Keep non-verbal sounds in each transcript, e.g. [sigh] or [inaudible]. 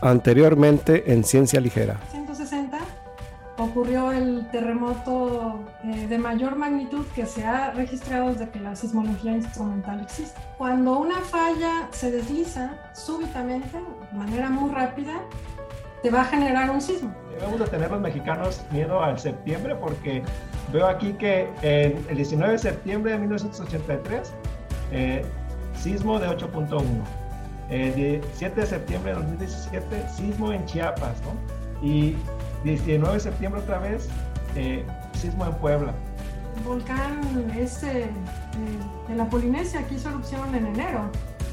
Anteriormente en Ciencia Ligera. 160 ocurrió el terremoto eh, de mayor magnitud que se ha registrado desde que la sismología instrumental existe. Cuando una falla se desliza súbitamente, de manera muy rápida, te va a generar un sismo. Debemos de tener los mexicanos miedo al septiembre porque veo aquí que en el 19 de septiembre de 1983, eh, sismo de 8.1. El 7 de septiembre de 2017, sismo en Chiapas, ¿no? Y 19 de septiembre otra vez, eh, sismo en Puebla. El volcán este eh, de la Polinesia que hizo erupción en enero.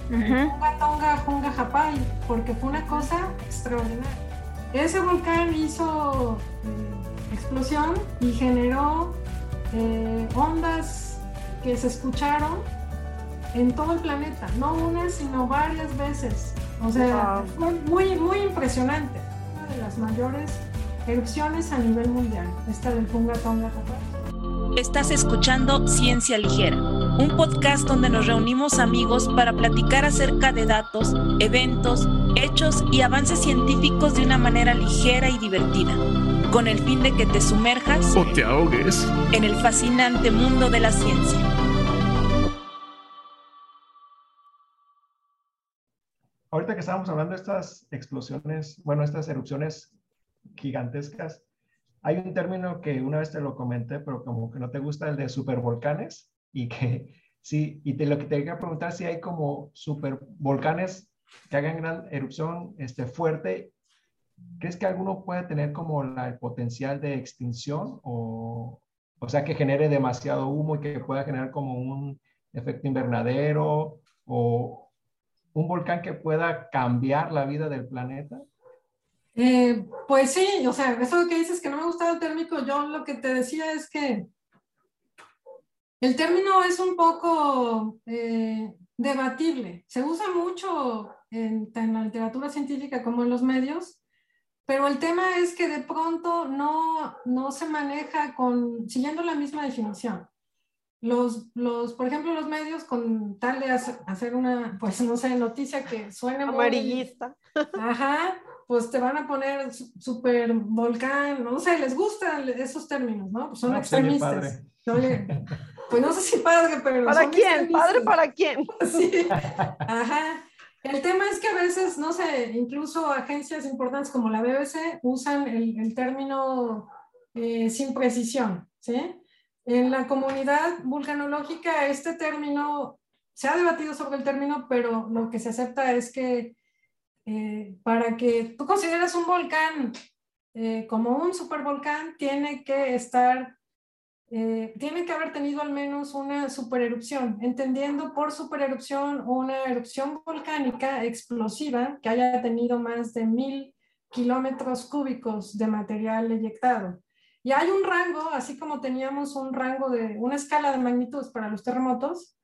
Junga Tonga Junga Japai, porque fue una cosa extraordinaria. Ese volcán hizo eh, explosión y generó ondas que se escucharon en todo el planeta, no una, sino varias veces. O sea, fue muy, muy impresionante. Una de las mayores erupciones a nivel mundial, esta del Punga Tonga Estás escuchando Ciencia Ligera, un podcast donde nos reunimos amigos para platicar acerca de datos, eventos, hechos y avances científicos de una manera ligera y divertida, con el fin de que te sumerjas o te ahogues en el fascinante mundo de la ciencia. Ahorita que estábamos hablando de estas explosiones, bueno, estas erupciones gigantescas. Hay un término que una vez te lo comenté, pero como que no te gusta el de supervolcanes y que [laughs] sí, y te lo que te quería preguntar si hay como supervolcanes que hagan gran erupción este, fuerte. ¿Crees que alguno puede tener como el potencial de extinción o, o sea, que genere demasiado humo y que pueda generar como un efecto invernadero o un volcán que pueda cambiar la vida del planeta? Eh, pues sí, o sea, eso que dices que no me gustaba el término, yo lo que te decía es que el término es un poco eh, debatible. Se usa mucho en, en, la literatura científica como en los medios, pero el tema es que de pronto no, no se maneja con, siguiendo la misma definición. Los, los, por ejemplo, los medios con tal de hacer una, pues no sé, noticia que suene amarillista. ajá, pues te van a poner super volcán, no sé, les gustan esos términos, ¿no? Pues son no, pues, extremistas. pues no sé si padre, pero... ¿Para quién? ¿Padre para quién? Sí, ajá. El tema es que a veces, no sé, incluso agencias importantes como la BBC usan el, el término eh, sin precisión, ¿sí? En la comunidad vulcanológica este término, se ha debatido sobre el término, pero lo que se acepta es que eh, para que tú consideres un volcán eh, como un supervolcán, tiene que estar, eh, tiene que haber tenido al menos una supererupción, entendiendo por supererupción una erupción volcánica explosiva que haya tenido más de mil kilómetros cúbicos de material eyectado. Y hay un rango, así como teníamos un rango de una escala de magnitudes para los terremotos,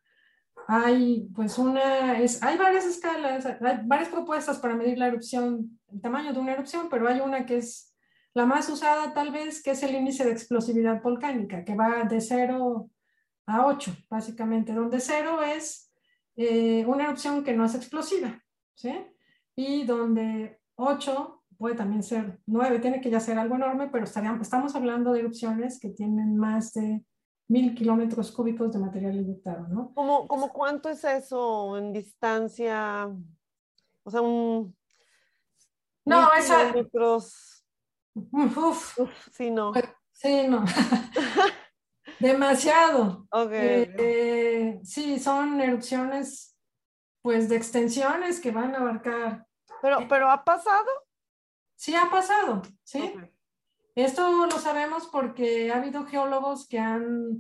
hay pues una, es, hay varias escalas, hay varias propuestas para medir la erupción, el tamaño de una erupción, pero hay una que es la más usada tal vez, que es el índice de explosividad volcánica, que va de 0 a 8, básicamente, donde 0 es eh, una erupción que no es explosiva, ¿sí? Y donde 8 puede también ser 9, tiene que ya ser algo enorme, pero estaríamos, estamos hablando de erupciones que tienen más de mil kilómetros cúbicos de material inyectado, ¿no? ¿Cómo, ¿Cómo cuánto es eso en distancia? O sea, un... No, esa... Kilómetros... Uf, Uf, sí, no. Sí, no. [laughs] Demasiado. Eh, eh, sí, son erupciones, pues, de extensiones que van a abarcar. Pero, pero ¿ha pasado? Sí, ha pasado, sí. Okay. Esto lo sabemos porque ha habido geólogos que han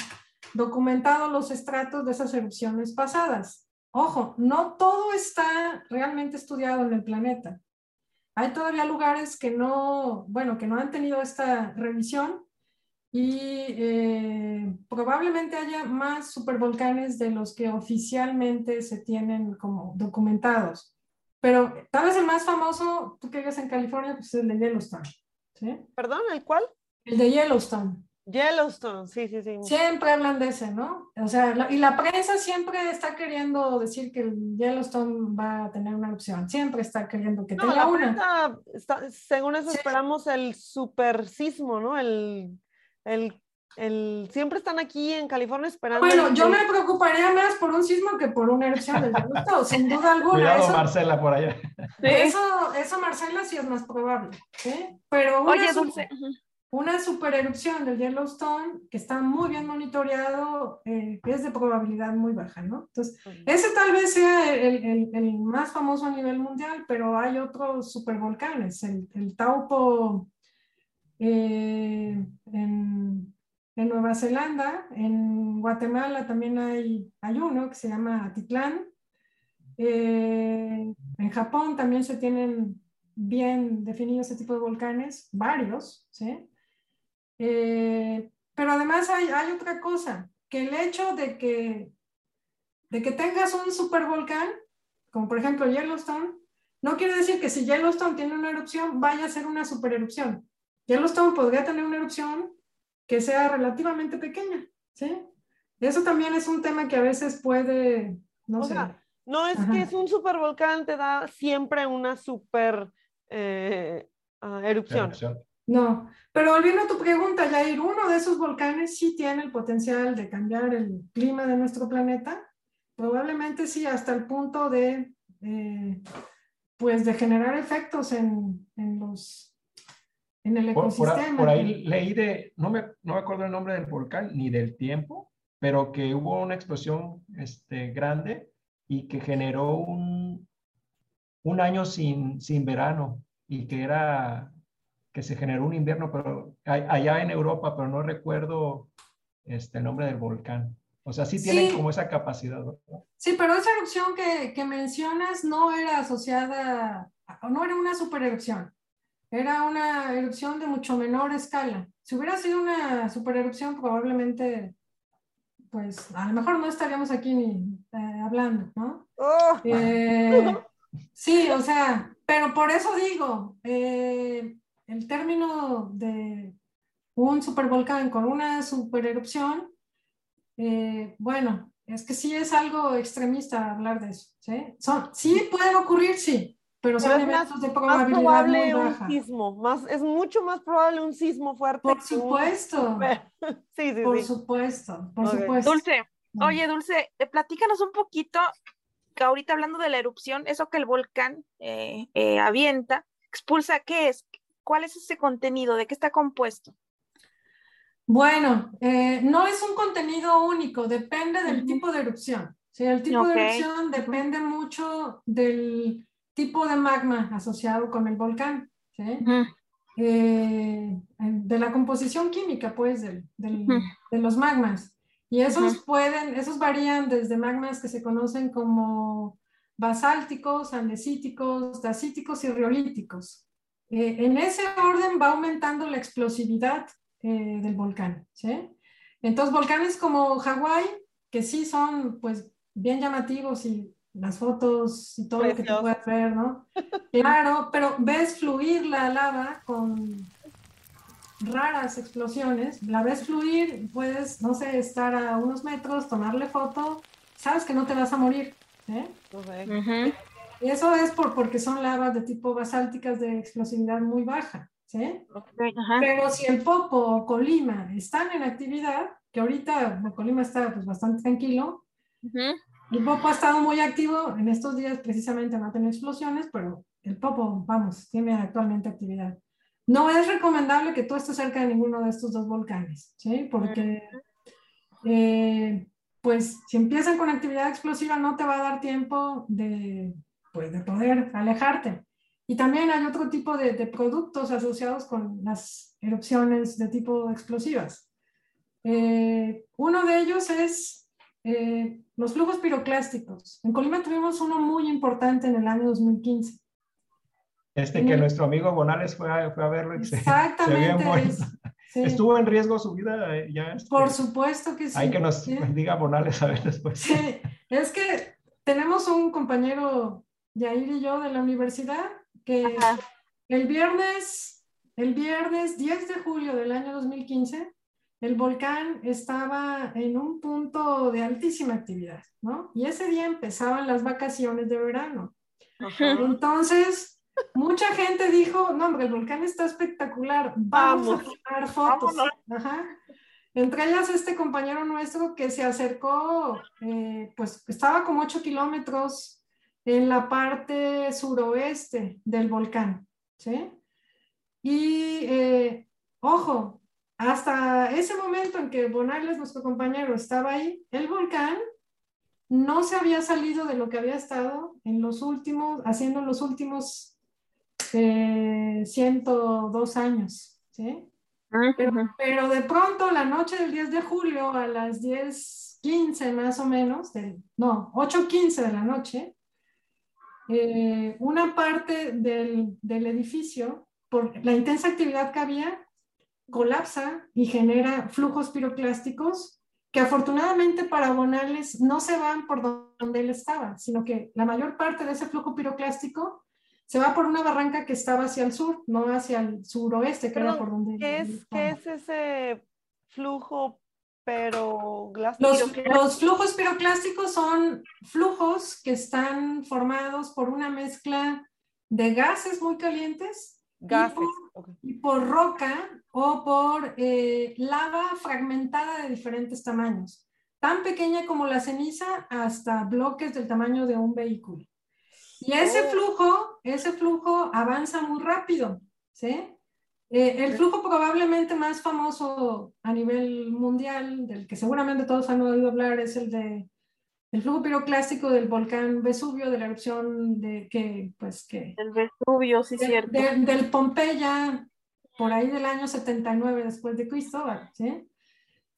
documentado los estratos de esas erupciones pasadas. Ojo, no todo está realmente estudiado en el planeta. Hay todavía lugares que no, bueno, que no han tenido esta revisión y eh, probablemente haya más supervolcanes de los que oficialmente se tienen como documentados. Pero tal vez el más famoso, tú que vives en California, pues es el de Yellowstone. ¿Sí? ¿Perdón, el cuál? El de Yellowstone. Yellowstone, sí, sí, sí. Siempre hablan de ese, ¿no? O sea, la- y la prensa siempre está queriendo decir que el Yellowstone va a tener una erupción. Siempre está queriendo que No, tenga la una. está- según eso Sí. esperamos el super sismo, ¿no? El, el, el, siempre están aquí en California esperando. Bueno, yo me preocuparía más por un sismo que por una erupción del Yellowstone, sin duda alguna. Cuidado, Eso, Marcela, por allá. eso, eso, Marcela, sí es más probable. ¿sí? Pero una, Oye, su- Dulce. ujú. una super erupción del Yellowstone, que está muy bien monitoreado, eh, es de probabilidad muy baja, ¿no? Entonces, ese tal vez sea el, el- el más famoso a nivel mundial, pero hay otros supervolcanes. El, el Taupo eh, en, en Nueva Zelanda, en Guatemala también hay, hay uno que se llama Atitlán. Eh, en Japón también se tienen bien definidos ese tipo de volcanes, varios, ¿sí? Eh, pero además hay, hay otra cosa, que el hecho de que, de que tengas un supervolcán, como por ejemplo Yellowstone, no quiere decir que si Yellowstone tiene una erupción, vaya a ser una supererupción. Yellowstone podría tener una erupción que sea relativamente pequeña, ¿sí? Eso también es un tema que a veces puede, no O sé. sea, No es Ajá. que es un supervolcán, te da siempre una super eh, ah, erupción. Erupción. No, pero volviendo a tu pregunta, Jair, uno de esos volcanes sí tiene el potencial de cambiar el clima de nuestro planeta. Probablemente sí, hasta el punto de, eh, pues, de generar efectos en, en los, en el Por, por a- ecosistema. por ahí leí de, no me, no me acuerdo el nombre del volcán ni del tiempo, pero que hubo una explosión este, grande y que generó un, un año sin, sin verano y que era, que se generó un invierno, pero allá en Europa, pero no recuerdo este, el nombre del volcán. O sea, sí tienen Sí. como esa capacidad. ¿no? Sí, pero esa erupción que, que mencionas no era asociada, no era una supererupción, era una erupción de mucho menor escala. Si hubiera sido una supererupción, probablemente, pues a lo mejor no estaríamos aquí ni eh, hablando, ¿no? ¡Oh! Eh, sí, o sea, pero por eso digo, eh, el término de un supervolcán con una supererupción, eh, bueno, es que sí es algo extremista hablar de eso, ¿sí? Son, sí pueden ocurrir, sí, pero son Pero es más- eventos de más probabilidad probable muy un baja. sismo, más, es mucho más probable un sismo fuerte. Por un supuesto, [laughs] Sí, sí, por sí. supuesto, por supuesto. Dulce, oye, Dulce, eh, platícanos un poquito, que ahorita hablando de la erupción, eso que el volcán eh, eh, avienta, expulsa, ¿qué es? ¿Cuál es ese contenido? ¿De qué está compuesto? Bueno, eh, no es un contenido único, depende del tipo de erupción. Sí, el tipo de erupción depende mucho del tipo de magma asociado con el volcán, ¿sí? Eh, de la composición química, pues, del- del- Ujú. de los magmas. Y esos pueden, esos varían desde magmas que se conocen como basálticos, andesíticos, dacíticos y riolíticos. Eh, en ese orden va aumentando la explosividad eh, del volcán, ¿sí? Entonces, volcanes como Hawái, que sí son, pues, bien llamativos y las fotos y todo lo que te puedas ver, ¿no? [laughs] Claro, pero ves fluir la lava con raras explosiones, la ves fluir, puedes, no sé, estar a unos metros, tomarle foto, sabes que no te vas a morir, ¿eh? Ok. Y eso es por, porque son lavas de tipo basálticas de explosividad muy baja, ¿sí? Ok, ajá. Pero si el Popo o Colima están en actividad, que ahorita Colima está pues, bastante tranquilo, Ujú. El Popo ha estado muy activo, en estos días precisamente no ha tenido explosiones, pero el Popo, vamos, tiene actualmente actividad. No es recomendable que tú estés cerca de ninguno de estos dos volcanes, ¿sí? Porque, eh, pues, si empiezan con actividad explosiva, no te va a dar tiempo de, pues, de poder alejarte. Y también hay otro tipo de, de productos asociados con las erupciones de tipo explosivas. Eh, uno de ellos es eh, los flujos piroclásticos. En Colima tuvimos uno muy importante en el año 2015. Este que nuestro amigo Bonales fue a, fue a verlo y se, se Exactamente. muerto. es- [laughs] sí. Estuvo en riesgo su vida. eh, Ya, este, Por supuesto que sí. Hay que nos sí. diga Bonales a ver después. Sí, es que tenemos un compañero, Yair y yo, de la universidad, que Ajá. el viernes, el viernes 10 de julio del año 2015, el volcán estaba en un punto de altísima actividad, ¿no? Y ese día empezaban las vacaciones de verano. Entonces, mucha gente dijo, no, hombre, el volcán está espectacular, vamos, a tomar fotos. Entre ellas este compañero nuestro que se acercó, eh, pues estaba como 8 kilómetros en la parte suroeste del volcán, ¿sí? Y, eh, ojo, hasta ese momento en que Bonales, nuestro compañero, estaba ahí, el volcán no se había salido de lo que había estado en los últimos, haciendo en los últimos 102 eh, años, ¿sí? pero, de pronto, la noche del 10 de julio, a las 10.15 más o menos, no, 8.15 de la noche, eh, una parte del, del edificio, por la intensa actividad que había, colapsa y genera flujos piroclásticos que afortunadamente para Bonales no se van por donde él estaba, sino que la mayor parte de ese flujo piroclástico se va por una barranca que estaba hacia el sur, no hacia el suroeste, que era por donde... ¿qué es, ¿Qué es ese flujo pero los, los, flujos piroclásticos son flujos que están formados por una mezcla de gases muy calientes gases. Y, por, roca o por eh, lava fragmentada de diferentes tamaños, tan pequeña como la ceniza hasta bloques del tamaño de un vehículo. Y ese oh. flujo, ese flujo avanza muy rápido, ¿sí? Eh, el flujo probablemente más famoso a nivel mundial, del que seguramente todos han oído hablar, es el de el flujo piroclástico del volcán Vesubio, de la erupción de que, pues que... El Vesubio, sí, cierto. del Pompeya, por ahí del año 79 después de Cristo, ¿sí?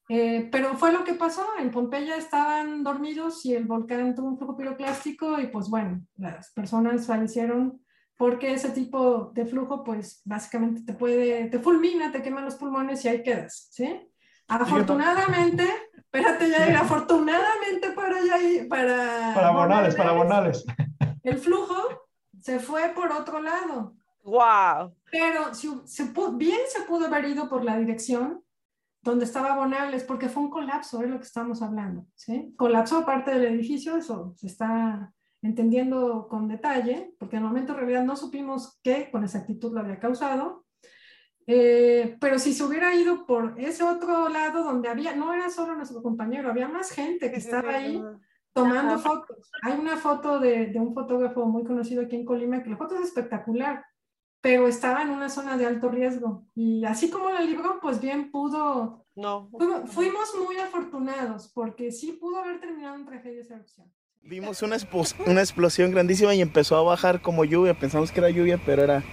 Eh, pero fue lo que pasó, en Pompeya estaban dormidos y el volcán tuvo un flujo piroclástico y pues bueno, las personas fallecieron porque ese tipo de flujo pues básicamente te puede, te fulmina, te quema los pulmones y ahí quedas, ¿sí? Afortunadamente, espérate Jair, afortunadamente para Jair, para... Para Bonales, para Bonales. El flujo se fue por otro lado. ¡Wow! Pero si, se bien se pudo haber ido por la dirección donde estaba Bonales, porque fue un colapso, es lo que estamos hablando, ¿sí? Colapsó parte del edificio, eso se está entendiendo con detalle, porque en el momento en realidad no supimos qué con exactitud lo había causado, eh, pero si se hubiera ido por ese otro lado donde había, no era solo nuestro compañero, había más gente que estaba ahí tomando fotos. Hay una foto de, de, un fotógrafo muy conocido aquí en Colima que la foto es espectacular, pero estaba en una zona de alto riesgo. Y así como la libró, pues bien pudo. No. Fuimos, muy afortunados porque sí pudo haber terminado en tragedia esa erupción. Vimos una, una explosión grandísima y empezó a bajar como lluvia. Pensamos que era lluvia, pero era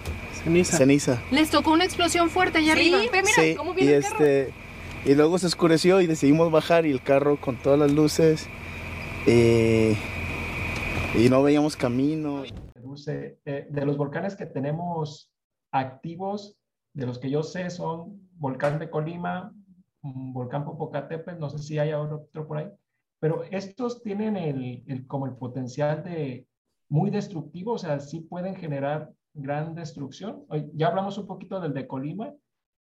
Ceniza. Ceniza. Les tocó una explosión fuerte allá arriba. Mira, sí, cómo viene y el carro. Este, y luego se oscureció y decidimos bajar y el carro con todas las luces eh, y no veíamos camino. Eh, de los volcanes que tenemos activos, de los que yo sé, son Volcán de Colima, Volcán Popocatépetl, no sé si hay otro por ahí, pero estos tienen el, el, como el potencial de muy destructivo, o sea, sí pueden generar gran destrucción. Ya hablamos un poquito del de Colima,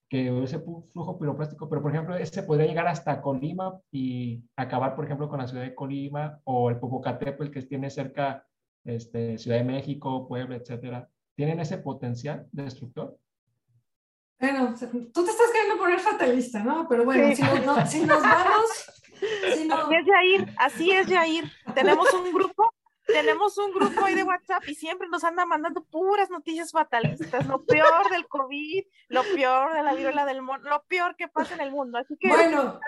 que ese flujo piroplástico, pero por ejemplo, ese podría llegar hasta Colima y acabar, por ejemplo, con la ciudad de Colima o el Popocatépetl que tiene cerca este, Ciudad de México, Puebla, etcétera. ¿Tienen ese potencial destructor? Bueno, tú te estás queriendo poner fatalista, ¿no? Pero bueno, si, nos, si, nos, vamos... Si Así es, Jair, así es, Jair. Tenemos un grupo tenemos un grupo ahí de WhatsApp y siempre nos anda mandando puras noticias fatalistas, lo peor del COVID, lo peor de la viruela del mono, lo peor que pasa en el mundo. Así que, bueno,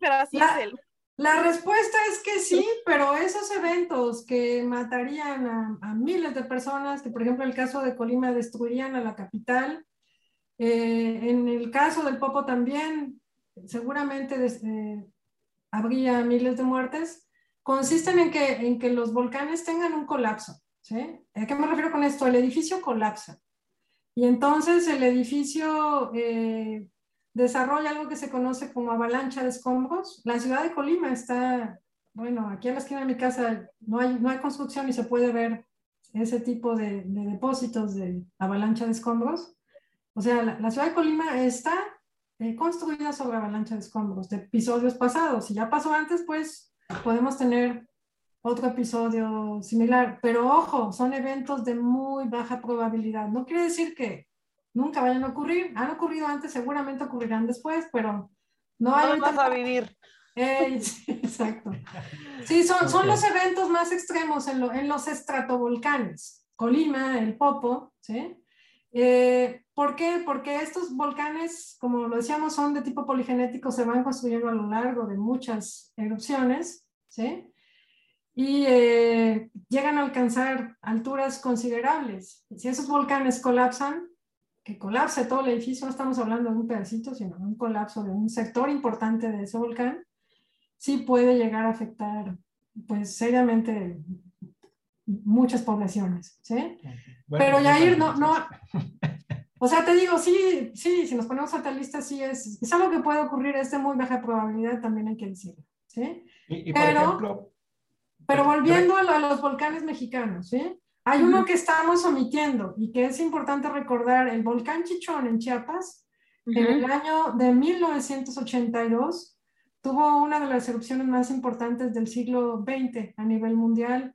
pero así la, es La respuesta es que sí, pero esos eventos que matarían a, miles de personas, que por ejemplo el caso de Colima destruirían a la capital, eh, en el caso del Popo también, seguramente eh, habría miles de muertes consisten en que, en que los volcanes tengan un colapso. ¿sí? ¿A qué me refiero con esto? El edificio colapsa. Y entonces el edificio eh, desarrolla algo que se conoce como avalancha de escombros. La ciudad de Colima está, bueno, aquí a la esquina de mi casa no hay, no hay construcción y se puede ver ese tipo de, depósitos de avalancha de escombros. O sea, la, la ciudad de Colima está eh, construida sobre avalancha de escombros de episodios pasados. Si ya pasó antes, pues podemos tener otro episodio similar. Pero ojo, son eventos de muy baja probabilidad. No quiere decir que nunca vayan a ocurrir. Han ocurrido antes, seguramente ocurrirán después, pero no, hay... No vas a vivir. [laughs] exacto. Sí, son, son los eventos más extremos en, en los estratovolcanes. Colima, el Popo, ¿sí? Eh, ¿Por qué? Porque estos volcanes, como lo decíamos, son de tipo poligenético, se van construyendo a lo largo de muchas erupciones, ¿sí? Y eh, llegan a alcanzar alturas considerables. Si esos volcanes colapsan, que colapse todo el edificio, no estamos hablando de un pedacito, sino de un colapso de un sector importante de ese volcán, sí puede llegar a afectar, pues, seriamente muchas poblaciones, ¿sí? Pero Yair, no, no, [laughs] o sea, te digo, sí, sí, si nos ponemos lista, sí es, es algo que puede ocurrir, es de muy baja probabilidad, también hay que decirlo, ¿sí? Y, por pero, ejemplo, pero volviendo a, los volcanes mexicanos, ¿sí? Hay uno que estamos omitiendo y que es importante recordar, el volcán Chichón en Chiapas, en el año de 1982, tuvo una de las erupciones más importantes del siglo XX a nivel mundial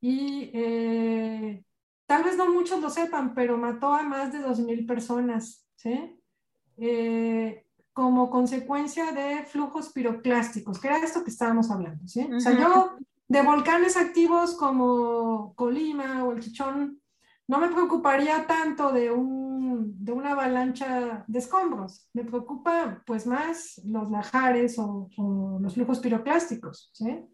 y eh, tal vez no muchos lo sepan, pero mató a más de 2.000 personas, ¿sí? Eh, como consecuencia de flujos piroclásticos, que era esto que estábamos hablando, ¿sí? O sea, yo de volcanes activos como Colima o el Chichón, no me preocuparía tanto de, un, de una avalancha de escombros, me preocupa pues más los lajares o, o los flujos piroclásticos, ¿sí?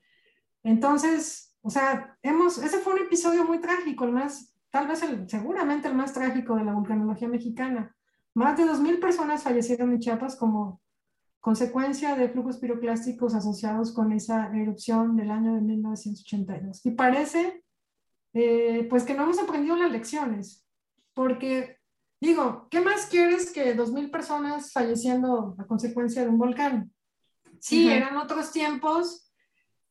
Entonces, o sea, hemos, ese fue un episodio muy trágico, el más, tal vez el, seguramente el más trágico de la vulcanología mexicana. Más de 2.000 personas fallecieron en Chiapas como consecuencia de flujos piroclásticos asociados con esa erupción del año de 1982. Y parece, eh, pues, que no hemos aprendido las lecciones, porque, digo, ¿qué más quieres que 2.000 personas falleciendo a consecuencia de un volcán? Sí, eran otros tiempos,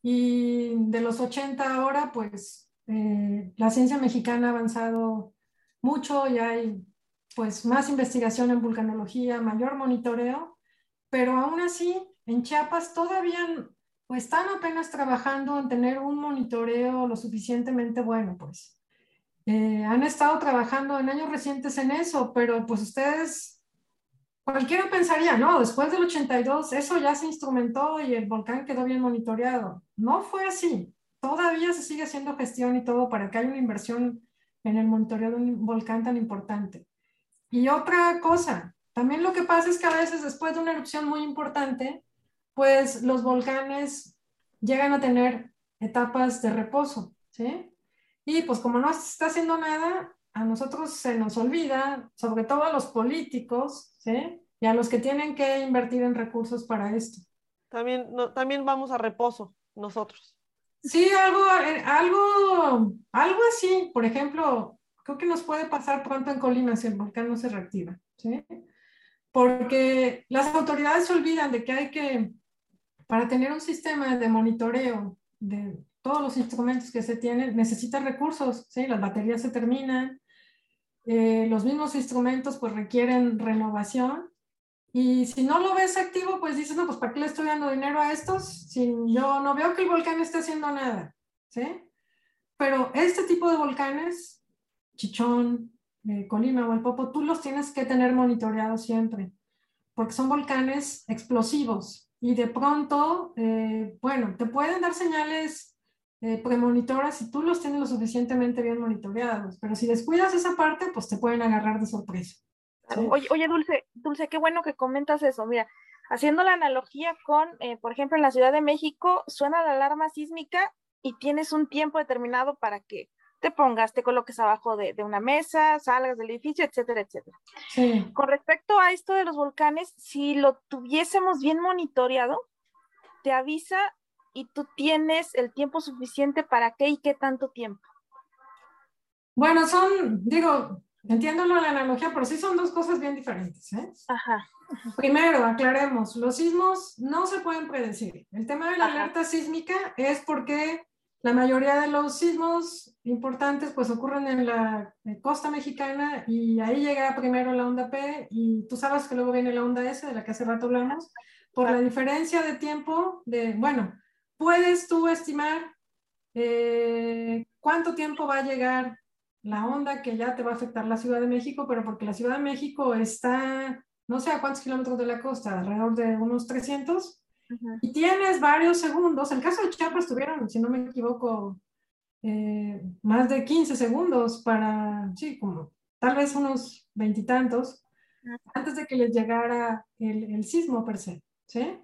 y de los 80 ahora, pues eh, la ciencia mexicana ha avanzado mucho y hay pues más investigación en vulcanología, mayor monitoreo, pero aún así en Chiapas todavía pues están apenas trabajando en tener un monitoreo lo suficientemente bueno, pues. Eh, han estado trabajando en años recientes en eso, pero pues ustedes Cualquiera pensaría, no, después del 82 eso ya se instrumentó y el volcán quedó bien monitoreado. No fue así. Todavía se sigue haciendo gestión y todo para que haya una inversión en el monitoreo de un volcán tan importante. Y otra cosa, también lo que pasa es que a veces después de una erupción muy importante, pues los volcanes llegan a tener etapas de reposo, ¿sí? Y pues como no se está haciendo nada, a nosotros se nos olvida, sobre todo a los políticos, ¿sí? Y a los que tienen que invertir en recursos para esto. También, también vamos a reposo nosotros. Sí, algo, eh, algo, algo así. Por ejemplo, creo que nos puede pasar pronto en Colima si el volcán no se reactiva, ¿sí? Porque las autoridades se olvidan de que hay que, para tener un sistema de monitoreo de todos los instrumentos que se tienen, necesitan recursos, ¿sí? Las baterías se terminan, eh, los mismos instrumentos pues requieren renovación y si no lo ves activo pues dices, no, pues ¿para qué le estoy dando dinero a estos si yo no veo que el volcán esté haciendo nada? ¿Sí? Pero este tipo de volcanes, Chichón, eh, Colima o el Popo, tú los tienes que tener monitoreados siempre, porque son volcanes explosivos y de pronto, eh, bueno, te pueden dar señales eh, premonitoras si tú los tienes lo suficientemente bien monitoreados, pero si descuidas esa parte, pues te pueden agarrar de sorpresa. Oye, oye, Dulce, Dulce, qué bueno que comentas eso. Mira, haciendo la analogía con, eh, por ejemplo, en la Ciudad de México, suena la alarma sísmica y tienes un tiempo determinado para que te pongas, te coloques abajo de, de, una mesa, salgas del edificio, etcétera, etcétera. Sí. Con respecto a esto de los volcanes, si lo tuviésemos bien monitoreado, te avisa y tú tienes el tiempo suficiente para qué y qué tanto tiempo. Bueno, son, digo, entiendo la analogía, pero sí son dos cosas bien diferentes. ¿eh? Ajá. Primero, aclaremos, los sismos no se pueden predecir. El tema de la alerta sísmica es porque la mayoría de los sismos importantes pues ocurren en la eh, costa mexicana y ahí llega primero la onda P y tú sabes que luego viene la onda S de la que hace rato hablamos. Por la diferencia de tiempo, de, bueno, puedes tú estimar eh, cuánto tiempo va a llegar la onda que ya te va a afectar la Ciudad de México, pero porque la Ciudad de México está, no sé a cuántos kilómetros de la costa, alrededor de unos 300, y tienes varios segundos. En el caso de Chiapas tuvieron, si no me equivoco, eh, más de 15 segundos para, sí, como tal vez unos veintitantos, antes de que les llegara el, el, sismo per se, ¿sí?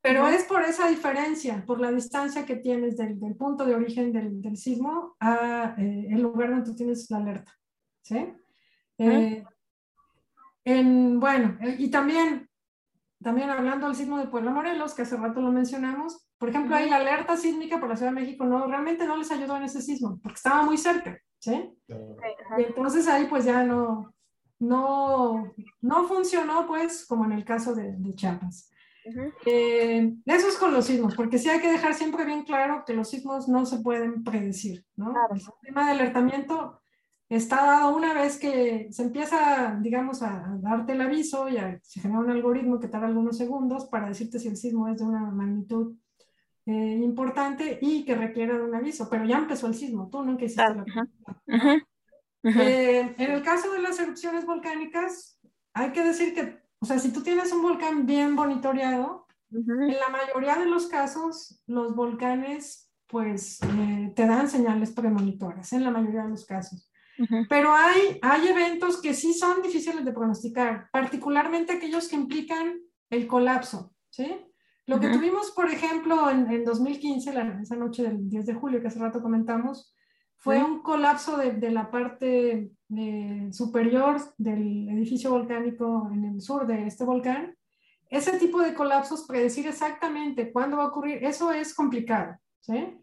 Pero es por esa diferencia, por la distancia que tienes del, del punto de origen del, del sismo a eh, el lugar donde tú tienes la alerta, ¿sí? Eh, en, bueno, y también también hablando del sismo de Puebla Morelos, que hace rato lo mencionamos, por ejemplo, ahí la alerta sísmica por la Ciudad de México no, realmente no les ayudó en ese sismo, porque estaba muy cerca, ¿sí? Y entonces ahí pues ya no, no, no funcionó pues como en el caso de, de Chiapas. Eh, eso es con los sismos, porque sí hay que dejar siempre bien claro que los sismos no se pueden predecir, ¿no? El sistema de alertamiento está dado una vez que se empieza, digamos, a, darte el aviso y se genera un algoritmo que tarda algunos segundos para decirte si el sismo es de una magnitud eh, importante y que requiera de un aviso, pero ya empezó el sismo, tú nunca hiciste la eh, en el caso de las erupciones volcánicas, hay que decir que, o sea, si tú tienes un volcán bien monitoreado, en la mayoría de los casos, los volcanes, pues, eh, te dan señales premonitoras, en la mayoría de los casos. Pero hay, hay eventos que sí son difíciles de pronosticar, particularmente aquellos que implican el colapso, ¿sí? Lo que tuvimos, por ejemplo, en, en 2015, la, esa noche del 10 de julio que hace rato comentamos, fue un colapso de, de la parte eh, superior del edificio volcánico en el sur de este volcán. Ese tipo de colapsos, predecir exactamente cuándo va a ocurrir, eso es complicado, ¿sí?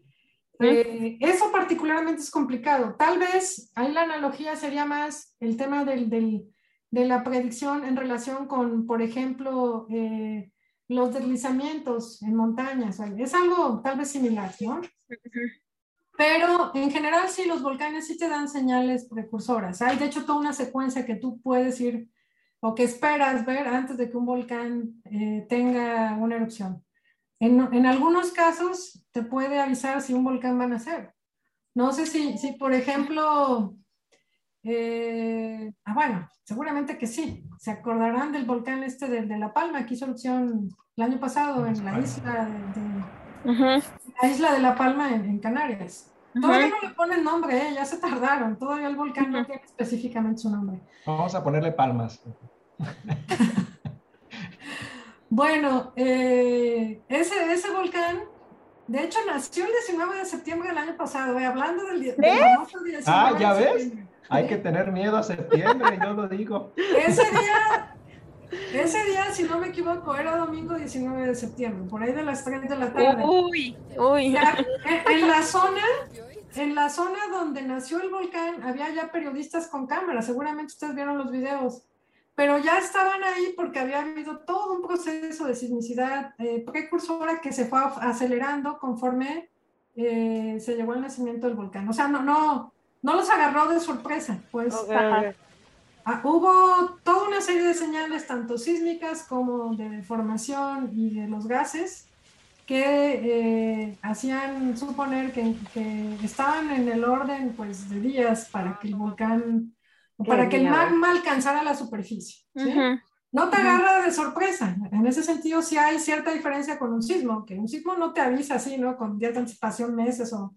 Eh, eso particularmente es complicado. Tal vez ahí la analogía sería más el tema del, del, de la predicción en relación con, por ejemplo, eh, los deslizamientos en montañas. Es algo tal vez similar, ¿no? Pero en general sí, los volcanes sí te dan señales precursoras. Hay de hecho toda una secuencia que tú puedes ir o que esperas ver antes de que un volcán eh, tenga una erupción. En, en, algunos casos te puede avisar si un volcán va a nacer. No sé si, si por ejemplo, eh, ah, bueno, seguramente que sí. Se acordarán del volcán este de, de La Palma, que hizo erupción el año pasado en la isla de, de la isla de La Palma en, en Canarias. Todavía no le ponen nombre, ¿eh? ya se tardaron. Todavía el volcán no tiene específicamente su nombre. Vamos a ponerle palmas. [laughs] Bueno, eh, ese, ese volcán, de hecho, nació el 19 de septiembre del año pasado, eh, hablando del, del famoso 19 Ah, ya ves. Hay que tener miedo a septiembre, yo lo digo. Ese día, ese día, si no me equivoco, era domingo 19 de septiembre, por ahí de las 3 de la tarde. Uy, uy. Ya, en, la zona, en la zona donde nació el volcán, había ya periodistas con cámaras, seguramente ustedes vieron los videos pero ya estaban ahí porque había habido todo un proceso de sismicidad eh, precursora que se fue acelerando conforme eh, se llegó al nacimiento del volcán. O sea, no, no, no los agarró de sorpresa, pues. Okay, ah, hubo toda una serie de señales, tanto sísmicas como de deformación y de los gases, que eh, hacían suponer que, que, estaban en el orden pues, de días para que el volcán para que el magma alcanzara la superficie. ¿sí? No te agarra de sorpresa. En ese sentido, sí hay cierta diferencia con un sismo, que un sismo no te avisa así, ¿no? Con días de anticipación, meses o,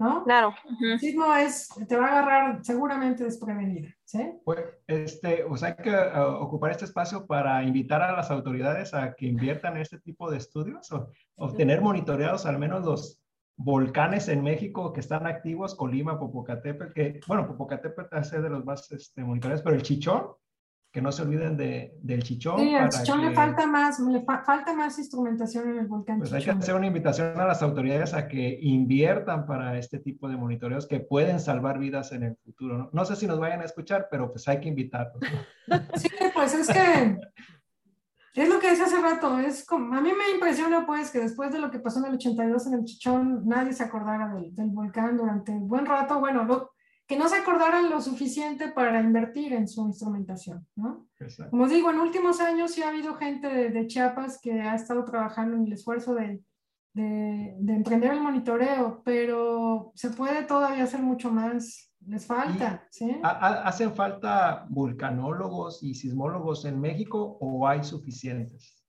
¿no? Claro. El sismo es, te va a agarrar seguramente desprevenida, ¿sí? Pues, este, o sea, hay que uh, ocupar este espacio para invitar a las autoridades a que inviertan en este tipo de estudios o obtener monitoreados al menos los volcanes en México que están activos, Colima, Popocatépetl, que, bueno, Popocatépetl es de los más este, monitoreados, pero el Chichón, que no se olviden de, del Chichón. Sí, al Chichón que, le falta más, le fa falta más instrumentación en el volcán Pues Chichón. hay que hacer una invitación a las autoridades a que inviertan para este tipo de monitoreos que pueden salvar vidas en el futuro. No, no sé si nos vayan a escuchar, pero pues hay que invitarlos. ¿no? Sí, pues es que es lo que decía hace rato, es como, a mí me impresiona pues que después de lo que pasó en el 82 en el Chichón, nadie se acordara del, del volcán durante un buen rato, bueno, lo, que no se acordaran lo suficiente para invertir en su instrumentación, ¿no? Exacto. Como digo, en últimos años sí ha habido gente de, de Chiapas que ha estado trabajando en el esfuerzo de, de, de emprender el monitoreo, pero se puede todavía hacer mucho más, les falta, ¿sí? ¿Ha- ha- ¿Hacen falta vulcanólogos y sismólogos en México o hay suficientes?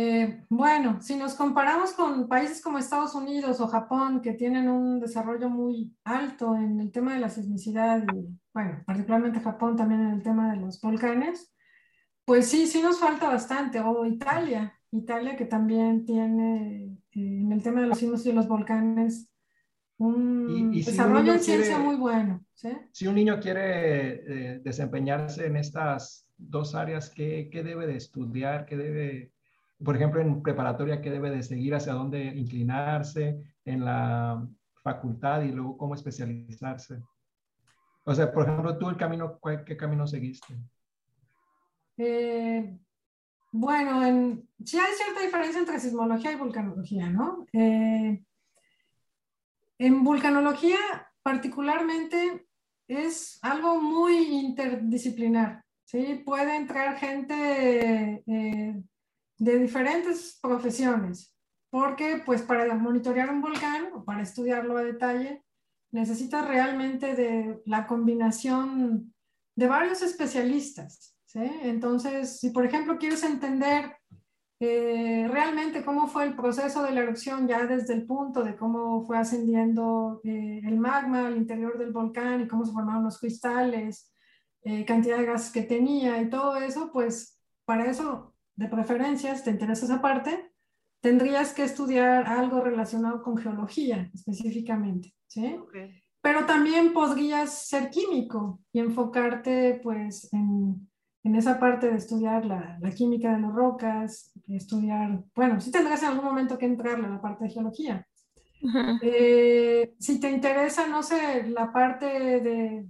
Eh, bueno, si nos comparamos con países como Estados Unidos o Japón, que tienen un desarrollo muy alto en el tema de la sismicidad y, bueno, particularmente Japón también en el tema de los volcanes, pues sí, sí nos falta bastante. O Italia, Italia que también tiene eh, en el tema de los sismos y los volcanes un Y- y si un desarrollo en ciencia quiere- muy bueno, ¿sí? Si un niño quiere eh, desempeñarse en estas dos áreas, ¿qué, qué debe de estudiar? ¿Qué debe, por ejemplo, en preparatoria, qué debe de seguir, hacia dónde inclinarse, en la facultad y luego cómo especializarse? O sea, por ejemplo, tú el camino, ¿cuál- ¿qué camino seguiste? Eh, bueno, en, sí hay cierta diferencia entre sismología y vulcanología, ¿no? Eh, en vulcanología, particularmente, es algo muy interdisciplinar, ¿sí? Puede entrar gente eh, de diferentes profesiones, porque pues para monitorear un volcán o para estudiarlo a detalle, necesitas realmente de la combinación de varios especialistas, ¿sí? Entonces, si por ejemplo quieres entender eh, realmente cómo fue el proceso de la erupción ya desde el punto de cómo fue ascendiendo eh, el magma al interior del volcán y cómo se formaron los cristales, eh, cantidad de gas que tenía y todo eso, pues para eso, de preferencias, te interesa esa parte, tendrías que estudiar algo relacionado con geología específicamente, ¿sí? Pero también podrías ser químico y enfocarte pues en, en esa parte de estudiar la, la química de las rocas, estudiar, bueno, sí tendrás en algún momento que entrarle a la parte de geología. Eh, si te interesa, no sé, la parte de,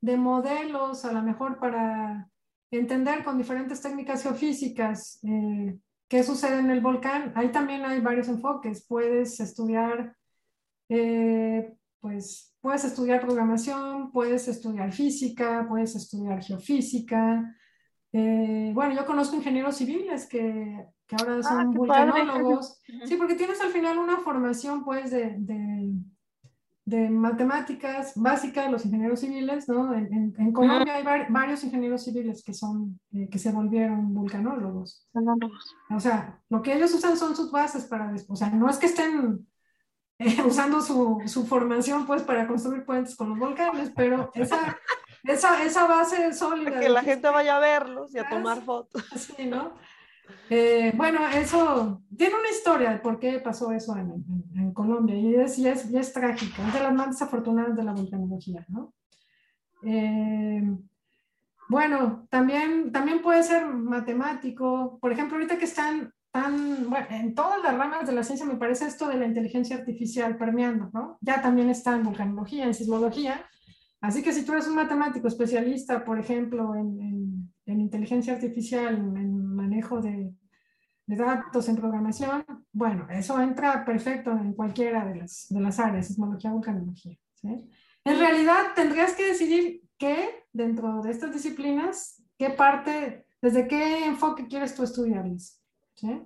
de modelos, a lo mejor para entender con diferentes técnicas geofísicas eh, qué sucede en el volcán, ahí también hay varios enfoques. Puedes estudiar eh, pues puedes estudiar programación, puedes estudiar física, puedes estudiar geofísica. Eh, bueno, yo conozco ingenieros civiles que, que ahora son Ah, qué padre. vulcanólogos. [laughs] Sí, porque tienes al final una formación pues de, de, de matemáticas básicas, los ingenieros civiles, ¿no? En, en- en Colombia hay var- varios ingenieros civiles que son, eh, que se volvieron vulcanólogos. O sea, lo que ellos usan son sus bases para, des- o sea, no es que estén [laughs] eh, usando su, su formación pues para construir puentes con los volcanes, pero esa, esa, esa base sólida. Que la gente vaya a verlos y a tomar fotos. Sí, ¿no? Eh, bueno, eso tiene una historia de por qué pasó eso en, en- en Colombia y es, y es, y es trágica, es de las más desafortunadas de la vulcanología, ¿no? Eh, bueno, también, también puede ser matemático, por ejemplo, ahorita que están tan, bueno, en todas las ramas de la ciencia me parece esto de la inteligencia artificial permeando, ¿no? Ya también está en vulcanología, en sismología, Así que si tú eres un matemático especialista, por ejemplo, en, en- en inteligencia artificial, en, manejo de, de datos, en programación, bueno, eso entra perfecto en cualquiera de las, de las áreas, sismología, vulcanología. ¿sí? En realidad tendrías que decidir qué, dentro de estas disciplinas, qué parte, desde qué enfoque quieres tú estudiarles. ¿sí?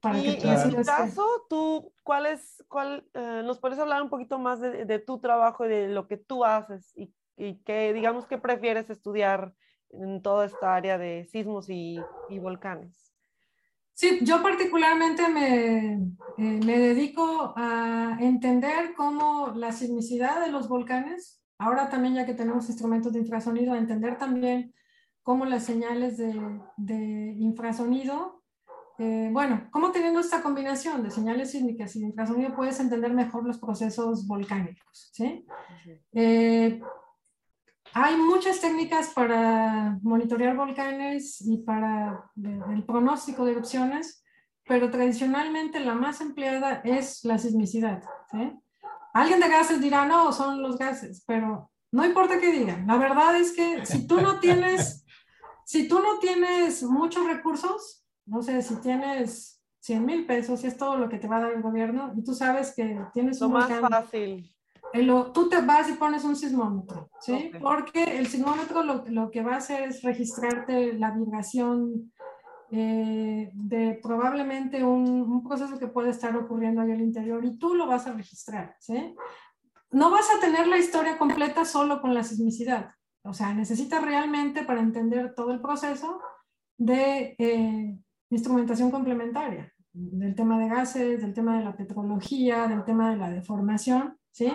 Para Y, que y en tu qué. caso, tú, ¿cuál es, cuál, eh, nos puedes hablar un poquito más de, de tu trabajo y de lo que tú haces y, y que, digamos, que prefieres estudiar en toda esta área de sismos y, y volcanes? Sí, yo particularmente me, eh, me dedico a entender cómo la sismicidad de los volcanes, ahora también ya que tenemos instrumentos de infrasonido, a entender también cómo las señales de, de infrasonido, eh, bueno, cómo teniendo esta combinación de señales sísmicas y de infrasonido puedes entender mejor los procesos volcánicos, ¿sí? Eh, hay muchas técnicas para monitorear volcanes y para el pronóstico de erupciones, pero tradicionalmente la más empleada es la sismicidad. ¿sí? Alguien de gases dirá, no, son los gases, pero no importa qué digan. La verdad es que si tú no tienes [laughs] si tú no tienes muchos recursos, no sé, si tienes 100 mil pesos, si es todo lo que te va a dar el gobierno, y tú sabes que tienes lo un más volcán, fácil. Lo- tú te vas y pones un sismómetro, ¿sí? Ok. Porque el sismómetro lo, lo que va a hacer es registrarte la vibración eh, de probablemente un, un proceso que puede estar ocurriendo ahí al interior y tú lo vas a registrar, ¿sí? No vas a tener la historia completa solo con la sismicidad. O sea, necesitas realmente para entender todo el proceso de eh, instrumentación complementaria, del tema de gases, del tema de la petrología, del tema de la deformación, ¿sí?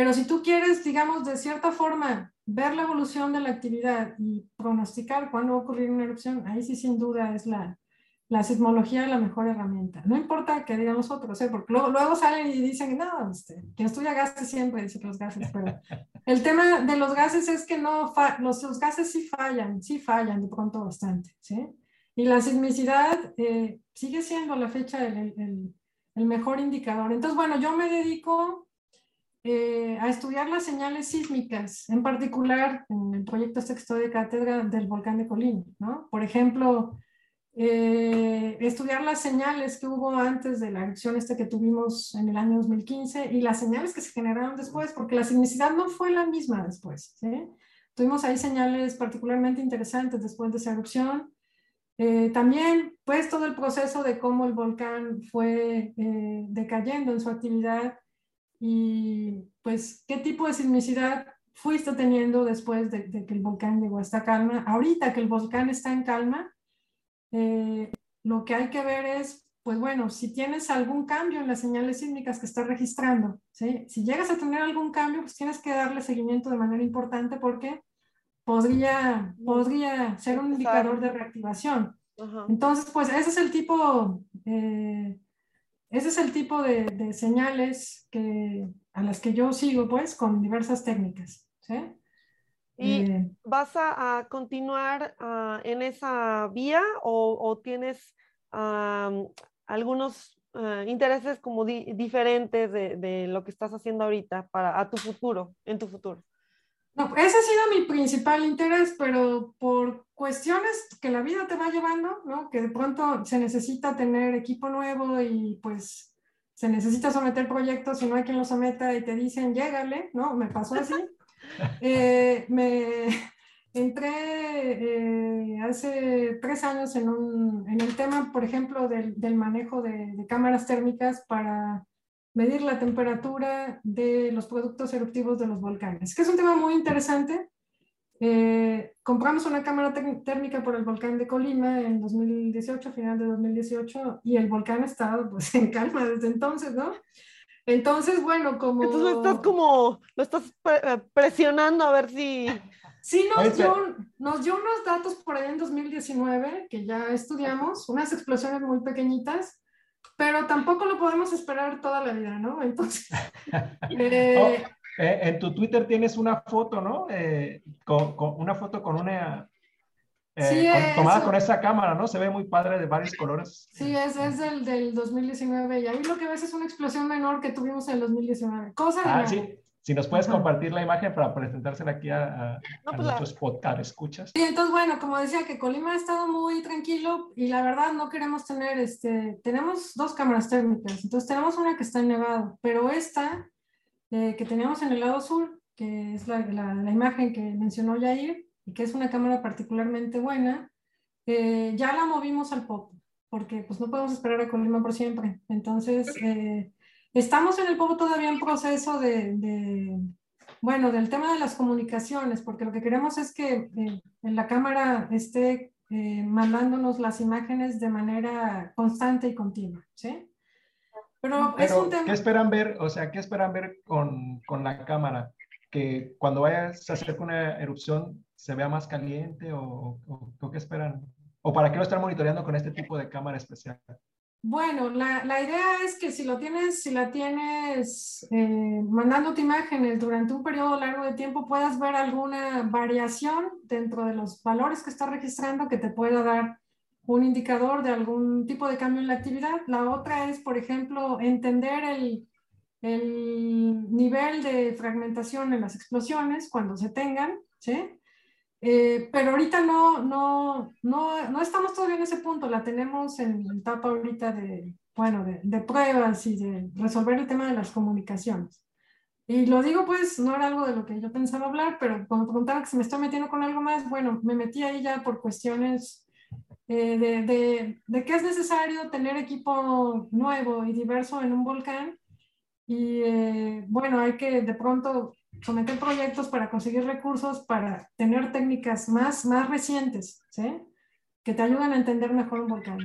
Pero si tú quieres, digamos, de cierta forma, ver la evolución de la actividad y pronosticar cuándo va a ocurrir una erupción, ahí sí sin duda es la, la sismología la mejor herramienta. No importa que digan los otros, ¿eh? porque luego, luego salen y dicen, no, este, quien estudia gases siempre dice que los gases, pero el tema de los gases es que no, los, los gases sí fallan, sí fallan de pronto bastante, ¿sí? Y la sismicidad eh, sigue siendo a la fecha el- el mejor indicador. Entonces, bueno, yo me dedico eh, a estudiar las señales sísmicas, en particular en el proyecto este que estoy de cátedra del volcán de Colima, ¿no? Por ejemplo, eh, estudiar las señales que hubo antes de la erupción este que tuvimos en el año 2015 y las señales que se generaron después, porque la sismicidad no fue la misma después. Tuvimos ahí señales particularmente interesantes después de esa erupción. Eh, también, pues, todo el proceso de cómo el volcán fue decayendo en su actividad y, pues, qué tipo de sismicidad fuiste teniendo después de, de que el volcán llegó a esta calma. Ahorita que el volcán está en calma, eh, lo que hay que ver es, pues bueno, si tienes algún cambio en las señales sísmicas que estás registrando, ¿sí? Si llegas a tener algún cambio, pues tienes que darle seguimiento de manera importante porque podría, podría ser un indicador de reactivación. Entonces, pues ese es el tipo, eh, ese es el tipo de, de señales que, a las que yo sigo, pues, con diversas técnicas, ¿sí? ¿Y Eh, vas a, a continuar ah, en esa vía o, o tienes am, algunos ah, intereses como di- diferentes de, de lo que estás haciendo ahorita para a tu futuro, en tu futuro? No, ese ha sido mi principal interés, pero por cuestiones que la vida te va llevando, ¿no? Que de pronto se necesita tener equipo nuevo y pues se necesita someter proyectos y no hay quien los someta y te dicen, llégale, ¿no? Me pasó así. [laughs] Eh, me [laughs] entré eh, hace tres años en, un, en el tema, por ejemplo, del, del manejo de, de cámaras térmicas para medir la temperatura de los productos eruptivos de los volcanes, que es un tema muy interesante. Eh, compramos una cámara térmica por el volcán de Colima en 2018, final de 2018, y el volcán estaba pues [laughs] en calma desde entonces, ¿no? Entonces, bueno, como... Entonces lo estás como, lo estás pre- eh, presionando a ver si... Sí, nos dio, nos dio unos datos por ahí en 2019 que ya estudiamos, unas explosiones muy pequeñitas, pero tampoco lo podemos esperar toda la vida, ¿no? [laughs] Entonces, [laughs] eh, Oh, eh, en tu Twitter tienes una foto, ¿no? Eh, con, con- una foto con una... eh, Sí, con- tomada eso. con esa cámara, ¿no? Se ve muy padre de varios colores. sí, es, es del, del 2019 y ahí lo que ves es una explosión menor que tuvimos en el 2019. Cosa de Ah, sí. Si nos puedes compartir la imagen para presentársela aquí a, a- No, a pues la- nuestros podcast escuchas. Sí, entonces, bueno, como decía, que Colima ha estado muy tranquilo y la verdad no queremos tener, este, tenemos dos cámaras térmicas, entonces tenemos una que está en Nevado, pero esta eh, que teníamos en el lado sur, que es la, la, la imagen que mencionó Yair, y que es una cámara particularmente buena, eh, ya la movimos al Popo, porque pues no podemos esperar a Colima por siempre. Entonces, eh, estamos en el Popo todavía en proceso de, de, bueno, del tema de las comunicaciones, porque lo que queremos es que eh, en la cámara esté eh, mandándonos las imágenes de manera constante y continua, ¿sí? Pero, es Pero, un tema... ¿qué esperan ver? O sea, ¿qué esperan ver con, con la cámara? ¿Que cuando vaya se acerque una erupción se vea más caliente o, o- o qué esperan? ¿O para qué lo están monitoreando con este tipo de cámara especial? Bueno, la, la idea es que si lo tienes, si la tienes eh, mandándote imágenes durante un periodo largo de tiempo, puedas ver alguna variación dentro de los valores que está registrando que te pueda dar un indicador de algún tipo de cambio en la actividad. La otra es, por ejemplo, entender el, el nivel de fragmentación en las explosiones cuando se tengan, ¿sí? Eh, pero ahorita no, no, no, no estamos todavía en ese punto, la tenemos en etapa ahorita de, bueno, de, de pruebas y de resolver el tema de las comunicaciones. Y lo digo pues, no era algo de lo que yo pensaba hablar, pero cuando preguntaba que se me estoy metiendo con algo más, bueno, me metí ahí ya por cuestiones eh, de, de, de, que es necesario tener equipo nuevo y diverso en un volcán. Y eh, bueno, hay que de pronto someter proyectos para conseguir recursos, para tener técnicas más, más recientes, ¿sí? Que te ayudan a entender mejor un volcán.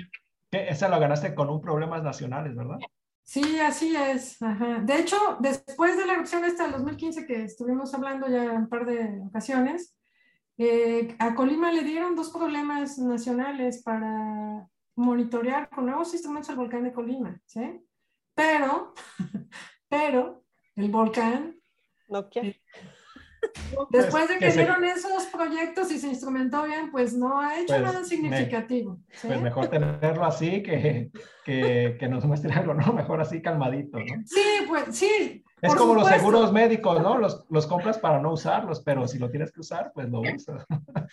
Esa lo ganaste con un problemas nacionales, ¿verdad? Sí, así es. Ajá. De hecho, después de la erupción esta del 2015 que estuvimos hablando ya un par de ocasiones, eh, a Colima le dieron dos problemas nacionales para monitorear con nuevos instrumentos el volcán de Colima, ¿sí? Pero, [laughs] pero el volcán... No quiere. Después de que dieron esos proyectos y se instrumentó bien, pues no ha hecho Pues, nada significativo. ¿sí? Pues mejor tenerlo así que, que, que nos muestre algo, ¿no? Mejor así calmadito, ¿no? Sí, pues sí. Es como los seguros médicos, ¿no? Los, los compras para no usarlos, pero si lo tienes que usar, pues lo usas.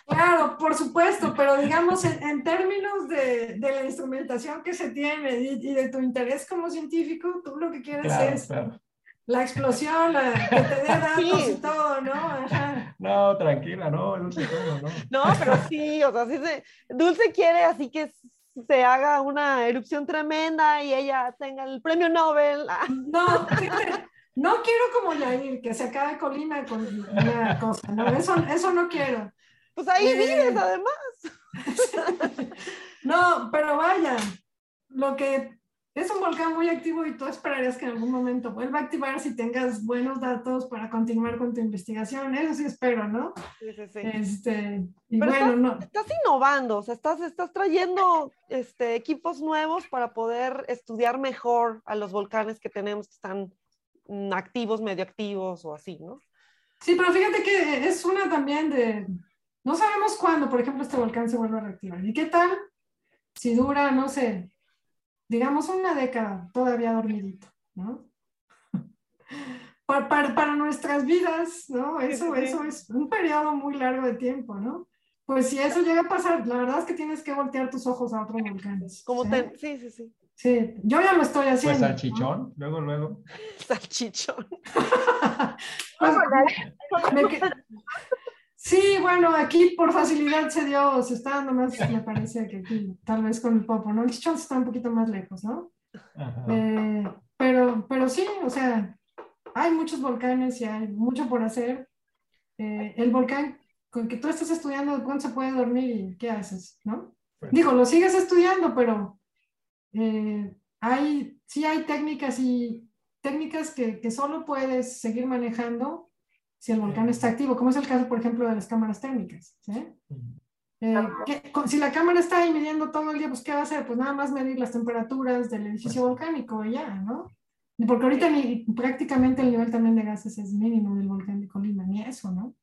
Claro, por supuesto, [laughs] pero digamos en, en términos de, de la instrumentación que se tiene y, y de tu interés como científico, tú lo que quieres Claro, es claro. La explosión, la, que te dé [laughs] datos Sí. y todo, ¿no? Ajá. No, tranquila, no, Dulce, ¿cómo no? No, pero sí, o sea, sí se, Dulce quiere así que se haga una erupción tremenda y ella tenga el premio Nobel. No, no quiero como Yair, que se acabe Colima con una cosa, ¿no? Eso, eso no quiero. Pues ahí Eh. vives, además. [laughs] No, pero vaya, lo que es un volcán muy activo y tú esperarías que en algún momento vuelva a activar si tengas buenos datos para continuar con tu investigación. Eso sí espero, ¿no? Sí, sí, sí. Este, y Pero bueno, no, Estás innovando, o sea, estás, estás trayendo este, equipos nuevos para poder estudiar mejor a los volcanes que tenemos que están activos, medio activos o así, ¿no? sí, pero fíjate que es una también de, no sabemos cuándo, por ejemplo, este volcán se vuelve a reactivar. ¿Y qué tal si dura, no sé, digamos una década todavía dormidito, ¿no? [laughs] Para, para, para nuestras vidas, ¿no? Eso, eso es un periodo muy largo de tiempo, ¿no? Pues si eso llega a pasar, la verdad es que tienes que voltear tus ojos a otros volcanes. Como ¿sí? te- sí, sí, sí. Sí, yo ya lo estoy Pues haciendo. ¿no? salchichón, luego, luego. [laughs] Salchichón. [laughs] Pues, me que- Sí, bueno, aquí por facilidad se dio, se está dando más, me parece que aquí, tal vez con el popo, ¿no? El chichón está un poquito más lejos, ¿no? Eh, pero, pero sí, o sea, hay muchos volcanes y hay mucho por hacer. Eh, el volcán con que tú estás estudiando, ¿cuándo se puede dormir y qué haces, no? Pues- Digo, lo sigues estudiando, pero eh, hay, sí hay técnicas y técnicas que, que solo puedes seguir manejando si el volcán está activo, como es el caso, por ejemplo, de las cámaras térmicas, ¿sí? Eh, ¿qué- con- si la cámara está ahí midiendo todo el día, pues ¿qué va a hacer? Pues nada más medir las temperaturas del edificio volcánico y ya, ¿no? Porque ahorita ni, prácticamente el nivel también de gases es mínimo del volcán de Colima, ni eso, ¿no?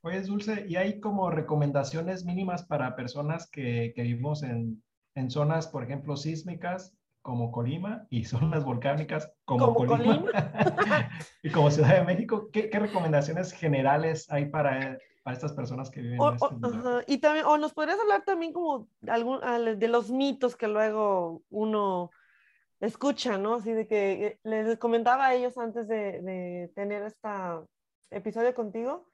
Oye, Dulce, ¿y hay como recomendaciones mínimas para personas que, que vivimos en, en zonas, por ejemplo, sísmicas como Colima y zonas volcánicas como, Como Colima [laughs] y como Ciudad de México? ¿Qué, qué recomendaciones generales hay para, para estas personas que viven O- en este o- lugar? Y también, o nos podrías hablar también como algún, al- de los mitos que luego uno escucha, ¿no? Así de que eh, les comentaba a ellos antes de, de tener este episodio contigo,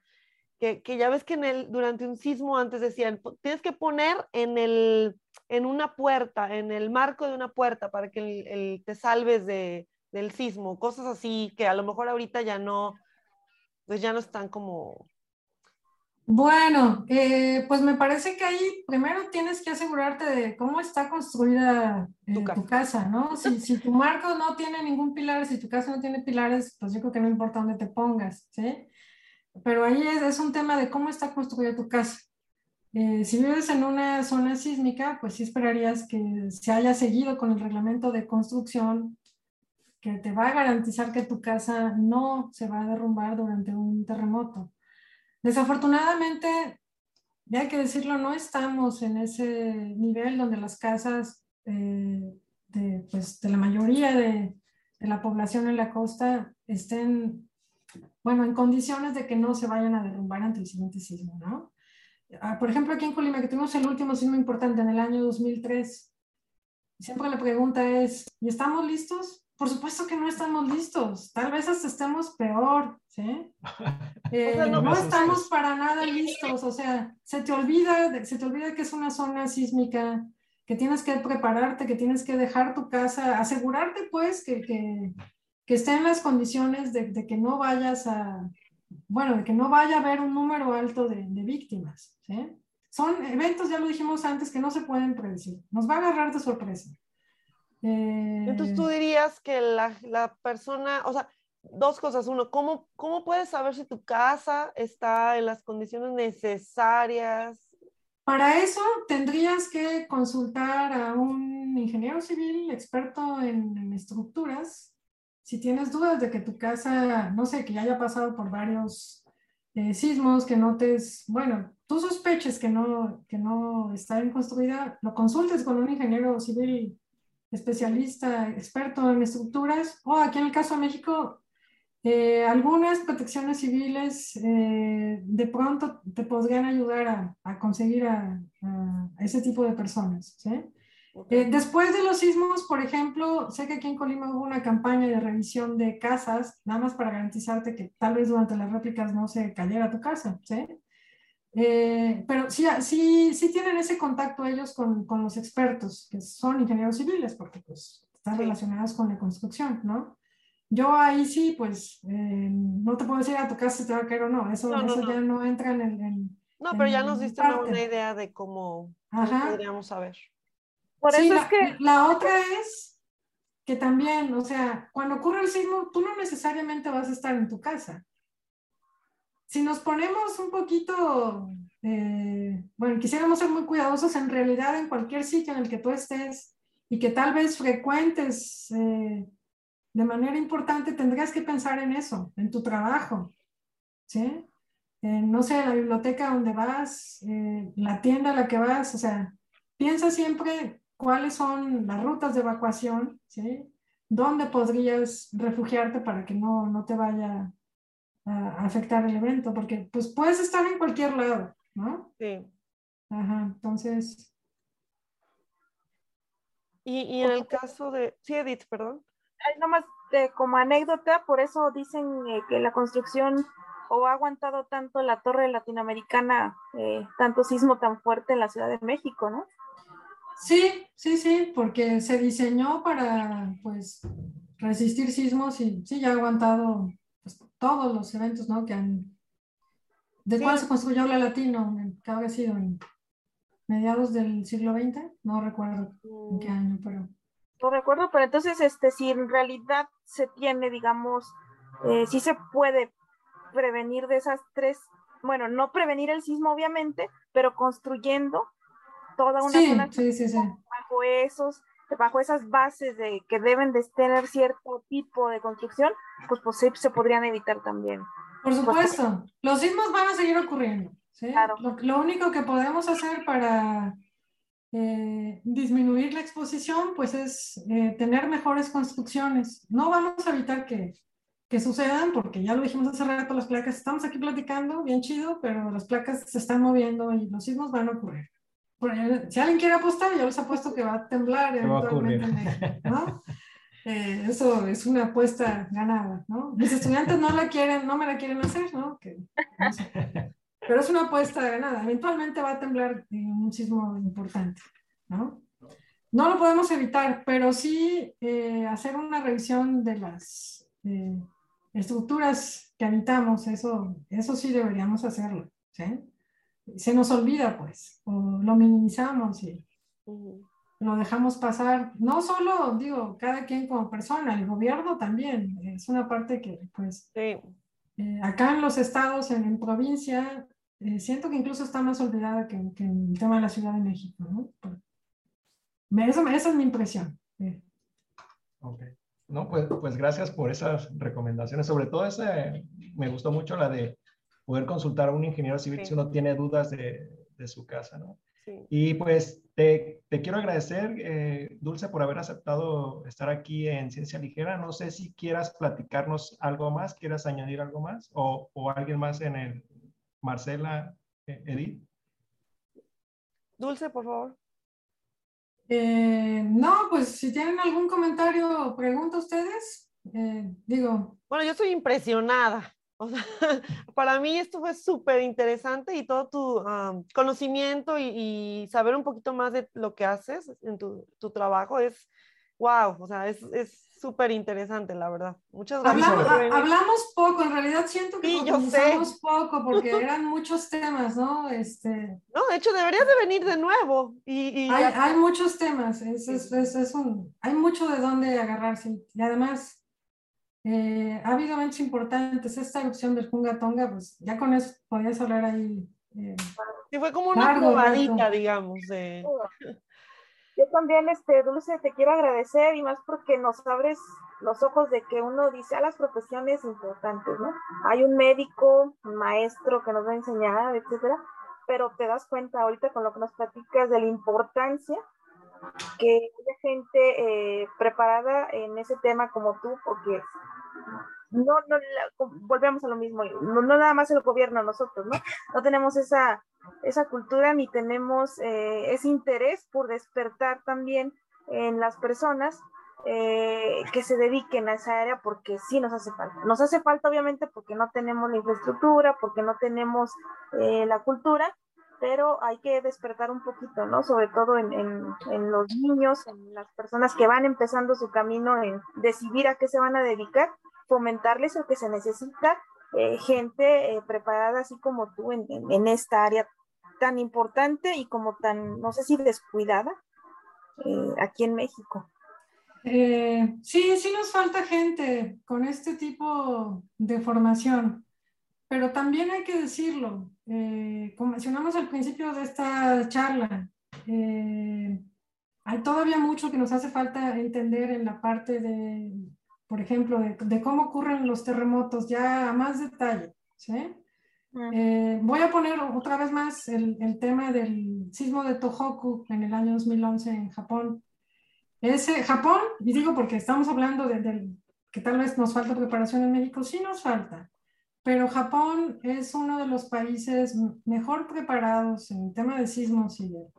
que, que ya ves que en el, durante un sismo antes decían, "Po- tienes que poner en, el, en una puerta, en el marco de una puerta para que el, el- te salves de, del sismo, cosas así que a lo mejor ahorita ya no, pues ya no están como... Bueno, eh, pues me parece que ahí primero tienes que asegurarte de cómo está construida eh, Tu casa. ¿no? [laughs] Si, si tu marco no tiene ningún pilar, si tu casa no tiene pilares, pues yo creo que no importa dónde te pongas, ¿sí? Pero ahí es, es un tema de cómo está construida tu casa. Eh, si vives en una zona sísmica, pues sí esperarías que se haya seguido con el reglamento de construcción que te va a garantizar que tu casa no se va a derrumbar durante un terremoto. Desafortunadamente, ya hay que decirlo, no estamos en ese nivel donde las casas eh, de, pues, de la mayoría de, de la población en la costa estén, bueno, en condiciones de que no se vayan a derrumbar ante el siguiente sismo, ¿no? Ah, por ejemplo, aquí en Colima, que tuvimos el último sismo importante en el año 2003, siempre la pregunta es, ¿y estamos listos? Por supuesto que no estamos listos, tal vez hasta estemos peor, ¿sí? [laughs] Eh, no, estamos para nada listos, o sea, se te, olvida, se te olvida que es una zona sísmica, que tienes que prepararte, que tienes que dejar tu casa, asegurarte pues que, que, que esté en las condiciones de, de, que no vayas a, bueno, de que no vaya a haber un número alto de, de víctimas, ¿sí? Son eventos, ya lo dijimos antes, que no se pueden predecir, nos va a agarrar de sorpresa. Entonces tú eh, dirías que la, la, persona, o sea, dos cosas. Uno, ¿cómo, ¿cómo puedes saber si tu casa está en las condiciones necesarias? Para eso tendrías que consultar a un ingeniero civil experto en, en estructuras. Si tienes dudas de que tu casa, no sé, que ya haya pasado por varios eh, sismos, que notes, bueno, tú sospeches que no, que no está bien construida, lo consultes con un ingeniero civil especialista, experto en estructuras, o aquí en el caso de México, eh, algunas protecciones civiles eh, de pronto te podrían ayudar a, conseguir a, a, ese tipo de personas. ¿sí? Eh, después de los sismos, por ejemplo, sé que aquí en Colima hubo una campaña de revisión de casas, nada más para garantizarte que tal vez durante las réplicas no se cayera tu casa. ¿sí? Eh, pero sí, sí, sí tienen ese contacto ellos con, con, los expertos, que son ingenieros civiles, porque pues están relacionados con la construcción, ¿no? Yo ahí sí, pues, eh, no te puedo decir a tu casa si te va a caer o no, eso, eso ya no entra en el... no, pero ya nos diste una, una, idea de cómo, cómo podríamos saber. Por eso es que... La otra es que también, o sea, cuando ocurre el sismo, tú no necesariamente vas a estar en tu casa si nos ponemos un poquito, eh, bueno, quisiéramos ser muy cuidadosos, en realidad en cualquier sitio en el que tú estés y que tal vez frecuentes eh, de manera importante, tendrías que pensar en eso, en tu trabajo, ¿sí? no sé, la biblioteca donde vas, eh, la tienda a la que vas, o sea, piensa siempre cuáles son las rutas de evacuación, ¿sí? ¿Dónde podrías refugiarte para que no, no te vaya a afectar el evento, porque pues puedes estar en cualquier lado, ¿no? Sí. Ajá, entonces. Y, y en el caso de, sí, Edith, perdón. Nomás de, como anécdota, por eso dicen eh, que la construcción o ha aguantado tanto la torre latinoamericana, eh, tanto sismo tan fuerte en la Ciudad de México, ¿no? Sí, sí, sí, porque se diseñó para, pues, resistir sismos y sí, ya ha aguantado todos los eventos, ¿no? Que han... ¿De sí. cuándo se construyó la Latino? ¿Qué había sido? ¿En mediados del siglo XX? No recuerdo en qué año, pero... No recuerdo, pero entonces, este, si en realidad se tiene, digamos, eh, si se puede prevenir de esas tres, bueno, no prevenir el sismo, obviamente, pero construyendo toda una sí, zona sí, sí, bajo esos bajo esas bases de que deben de tener cierto tipo de construcción, pues, pues se podrían evitar también. Por supuesto, pues, los sismos van a seguir ocurriendo. ¿sí? Claro. Lo, lo, único que podemos hacer para eh, disminuir la exposición, pues es eh, tener mejores construcciones. No vamos a evitar que, que sucedan, porque ya lo dijimos hace rato, las placas, estamos aquí platicando, bien chido, pero las placas se están moviendo y los sismos van a ocurrir si alguien quiere apostar, yo les apuesto que va a temblar eventualmente. ¿no? [laughs] Eh, eso es una apuesta ganada, ¿no? Mis estudiantes no la quieren, no me la quieren hacer, ¿no? Que, no sé. Pero es una apuesta ganada. Eventualmente va a temblar un sismo importante, ¿no? No lo podemos evitar, pero sí eh, hacer una revisión de las eh, estructuras que habitamos, eso, eso sí deberíamos hacerlo, ¿sí? Se nos olvida, pues, o lo minimizamos y lo dejamos pasar. No solo, digo, cada quien como persona, el gobierno también, es una parte que, pues, sí. eh, acá en los estados, en, en provincia, eh, siento que incluso está más olvidada que, que, el tema de la Ciudad de México, ¿no? Eso, esa es mi impresión. Eh. Ok. No, pues, pues gracias por esas recomendaciones. Sobre todo ese, me gustó mucho la de poder consultar a un ingeniero civil sí. si uno tiene dudas de, de, su casa, ¿no? Y pues te, te quiero agradecer, eh, Dulce, por haber aceptado estar aquí en Ciencia Ligera. No sé si quieras platicarnos algo más, quieras añadir algo más, o, o alguien más en el, Marcela, eh, Edith. Dulce, por favor. Eh, no, pues si tienen algún comentario o pregunta ustedes, eh, digo. Bueno, yo estoy impresionada. [laughs] O sea, para mí esto fue súper interesante y todo tu conocimiento y, saber un poquito más de lo que haces en tu, tu trabajo es, wow, o sea, es súper interesante, la verdad. Muchas gracias. Hablamos, poco, en realidad siento que sí, poco porque [laughs] eran muchos temas, ¿no? Este... No, de hecho deberías de venir de nuevo. Y, hay, hay, muchos temas, es, es, es, un, hay mucho de dónde agarrarse. Y además, eh, ha habido eventos importantes. Esta erupción del Kunga Tonga, pues ya con eso podías hablar ahí. Eh, sí, fue como una probadita, digamos. De... Yo también, este, Dulce, te quiero agradecer y más porque nos abres los ojos de que uno dice a las profesiones importantes, ¿no? Hay un médico, un maestro que nos va a enseñar, etcétera, pero te das cuenta ahorita con lo que nos platicas de la importancia que haya gente eh, preparada en ese tema como tú, porque no, no, volvemos a lo mismo, no, no, nada más el gobierno, nosotros, ¿no? No tenemos esa, esa cultura ni tenemos eh, ese interés por despertar también en las personas eh, que se dediquen a esa área porque sí nos hace falta. Nos hace falta obviamente porque no tenemos la infraestructura, porque no tenemos eh, la cultura, pero hay que despertar un poquito, ¿no? Sobre todo en, en, en, los niños, en las personas que van empezando su camino en decidir a qué se van a dedicar fomentarles lo que se necesita, eh, gente eh, preparada así como tú en, en, esta área tan importante y como tan, no sé si descuidada eh, aquí en México. sí, sí nos falta gente con este tipo de formación, pero también hay que decirlo, como mencionamos al principio de esta charla, hay todavía mucho que nos hace falta entender en la parte de por ejemplo, de, cómo ocurren los terremotos, ya a más detalle. ¿sí? Eh, voy a poner otra vez más el, el, tema del sismo de Tohoku en el año 2011 en Japón. Ese Japón, y digo porque estamos hablando de, que tal vez nos falta preparación en México, sí nos falta, pero Japón es uno de los países mejor preparados en el tema de sismos y de,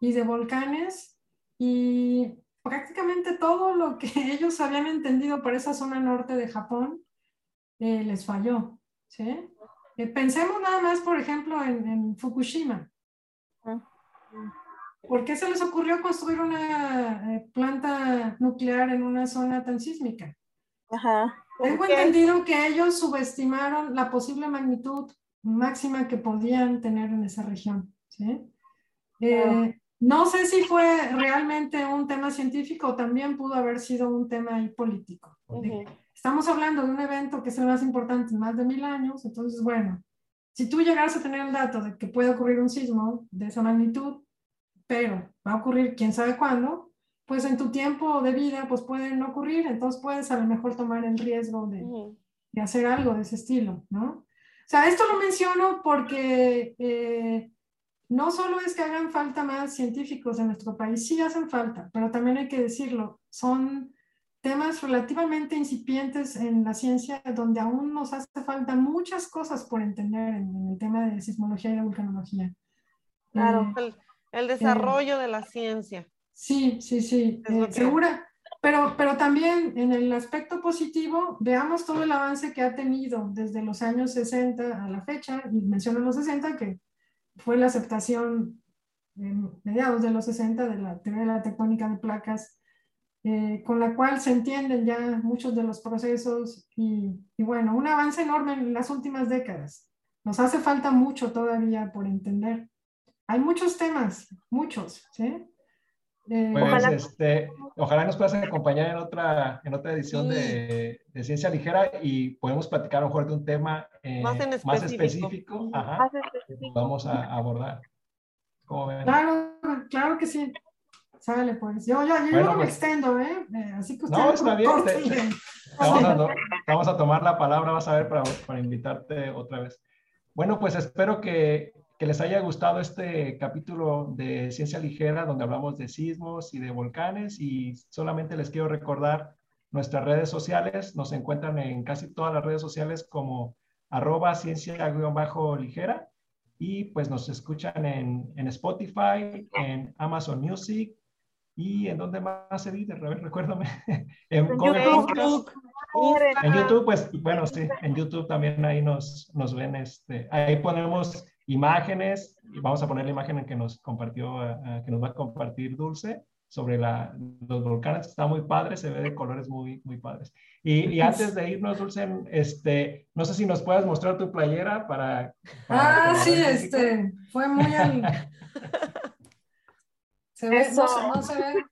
y de volcanes, y prácticamente todo lo que [laughs] ellos habían entendido por esa zona norte de Japón eh, les falló. ¿sí? Eh, pensemos nada más, por ejemplo, en, Fukushima. ¿Por qué se les ocurrió construir una eh, planta nuclear en una zona tan sísmica? Tengo entendido que ellos subestimaron la posible magnitud máxima que podían tener en esa región. ¿sí? No sé si fue realmente un tema científico o también pudo haber sido un tema político. Estamos hablando de un evento que es el más importante en más de mil años, entonces, bueno, si tú llegas a tener el dato de que puede ocurrir un sismo de esa magnitud, pero va a ocurrir quién sabe cuándo, pues en tu tiempo de vida pues puede no ocurrir, entonces puedes a lo mejor tomar el riesgo de, de hacer algo de ese estilo, ¿no? O sea, esto lo menciono porque eh, no solo es que hagan falta más científicos en nuestro país, sí hacen falta, pero también hay que decirlo, son temas relativamente incipientes en la ciencia donde aún nos hace falta muchas cosas por entender en, el tema de sismología y de vulcanología. Claro, eh, el, desarrollo de la ciencia. Sí, sí, sí, eh, segura. Pero, pero también en el aspecto positivo, veamos todo el avance que ha tenido desde los años 60 a la fecha, y menciono los 60, que fue la aceptación en mediados de los 60 de la teoría de la tectónica de placas, eh, con la cual se entienden ya muchos de los procesos y, y, bueno, un avance enorme en las últimas décadas. Nos hace falta mucho todavía por entender. Hay muchos temas, muchos, ¿sí? Eh, pues, ojalá. Este, ojalá nos puedas acompañar en otra, en otra edición de, de, Ciencia Ligera y podemos platicar a lo mejor de un tema eh, más, específico, más específico, ajá, vamos a, abordar. Claro, claro que sí. Sale, pues. Yo, yo, yo no me pues. extendo, ¿eh? ¿eh? Así que usted no, está bien. vamos, a, vamos, a, tomar la palabra, vas a ver, para, para invitarte otra vez. Bueno, pues espero que que les haya gustado este capítulo de Ciencia Ligera donde hablamos de sismos y de volcanes y solamente les quiero recordar nuestras redes sociales. Nos encuentran en casi todas las redes sociales como arroba ciencia-ligera y pues nos escuchan en, en, Spotify, en Amazon Music y en donde más se dice, recuérdame, [laughs] en, YouTube. En YouTube, pues bueno, sí, en YouTube también ahí nos, nos ven, este, ahí ponemos imágenes y vamos a poner la imagen en que nos compartió, que nos va a compartir Dulce sobre la, los volcanes. Está muy padre, se ve de colores muy, muy padres. Y, y antes de irnos, Dulce, este, no sé si nos puedes mostrar tu playera para... ah, sí, este, fue muy... [laughs] se ve, no, no, se ve.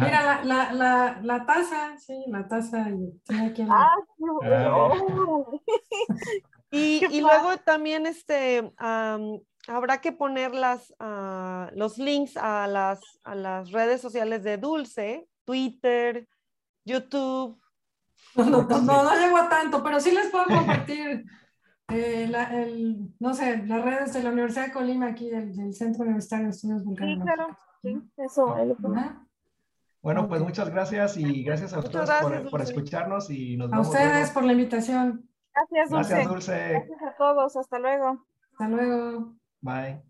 Mira, la, la, la, la, taza, sí, la taza. Tiene aquí la... Ah, [laughs] y, y luego también este, um, habrá que poner las, uh, los links a las, a las redes sociales de Dulce, Twitter, YouTube. No, no, no, no llego a tanto, pero sí les puedo [laughs] compartir, eh, la, el, no sé, las redes de la Universidad de Colima, aquí del, del Centro Universitario de Estudios Vulcanos. Sí, claro, sí, eso. Bueno, pues muchas gracias y gracias a ustedes por, por, escucharnos y nos A ustedes por la invitación. Gracias, Dulce. Gracias, Dulce. Gracias a todos. Hasta luego. Hasta luego. Bye.